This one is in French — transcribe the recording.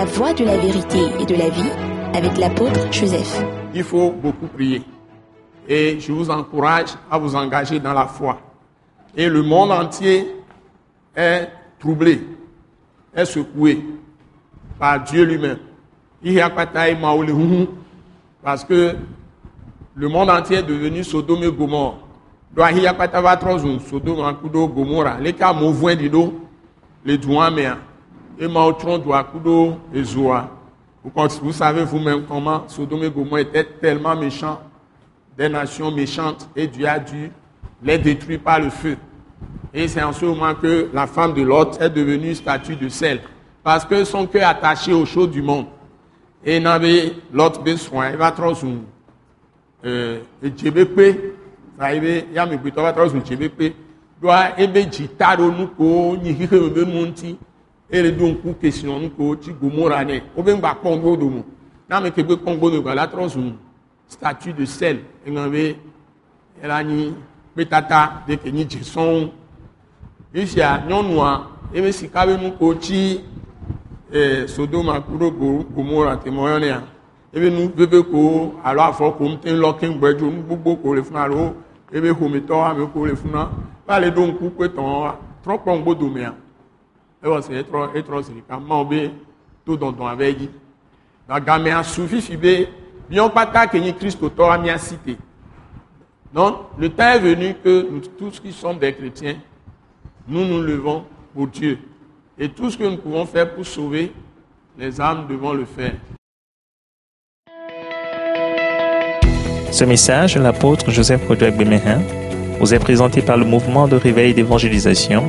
La voie de la vérité et de la vie avec l'apôtre Joseph. Il faut beaucoup prier. Et je vous encourage à vous engager dans la foi. Et le monde entier est troublé, est secoué par Dieu lui-même. Parce que le monde entier est devenu Sodome et Gomorre. doa hiya kpata va trɔ zu Sodoma kudo Gomora. Vous savez vous-même comment Sodome et Gomorre étaient tellement méchants, des nations méchantes, et Dieu a dû les détruire par le feu. Et c'est en ce moment que la femme de Lot est devenue statue de sel. Parce que son cœur attaché aux choses du monde. Et n'avait Lot besoin, il va trop euh, et ça y est, il y a mes plutôt va trop sur Djebekpe. Doit ebe jita do nuko, ni hihe mebe munti. Et ere do ŋku kesiɔ nuko tsi gomora nɛ wobe ŋgba kpɔm bo domo n'ame kegbe kpɔm bo domo gala trɔ statue de sel eŋa be ela nyi kpetata de ke nyi dze sɔŋ esia nyɔnua ebe sika be nuko tsi ee sodoma kuɖo go gomora te mɔyɔnea ebe nu bebe ko alo afɔko ŋutɛ lɔ keŋgbɛdzo nu gbogbo ko le funa alo ebe xometɔ ame ko le funa va le ɖo ŋku kpe tɔn wa. Trɔ kpɔm bo domea. Donc le temps est venu que nous tous qui sommes des chrétiens nous nous levons pour Dieu. Et tout ce que nous pouvons faire pour sauver les âmes, devons le faire. Ce message l'apôtre Joseph Kodouak Bemehin vous est présenté par le mouvement de réveil d'évangélisation,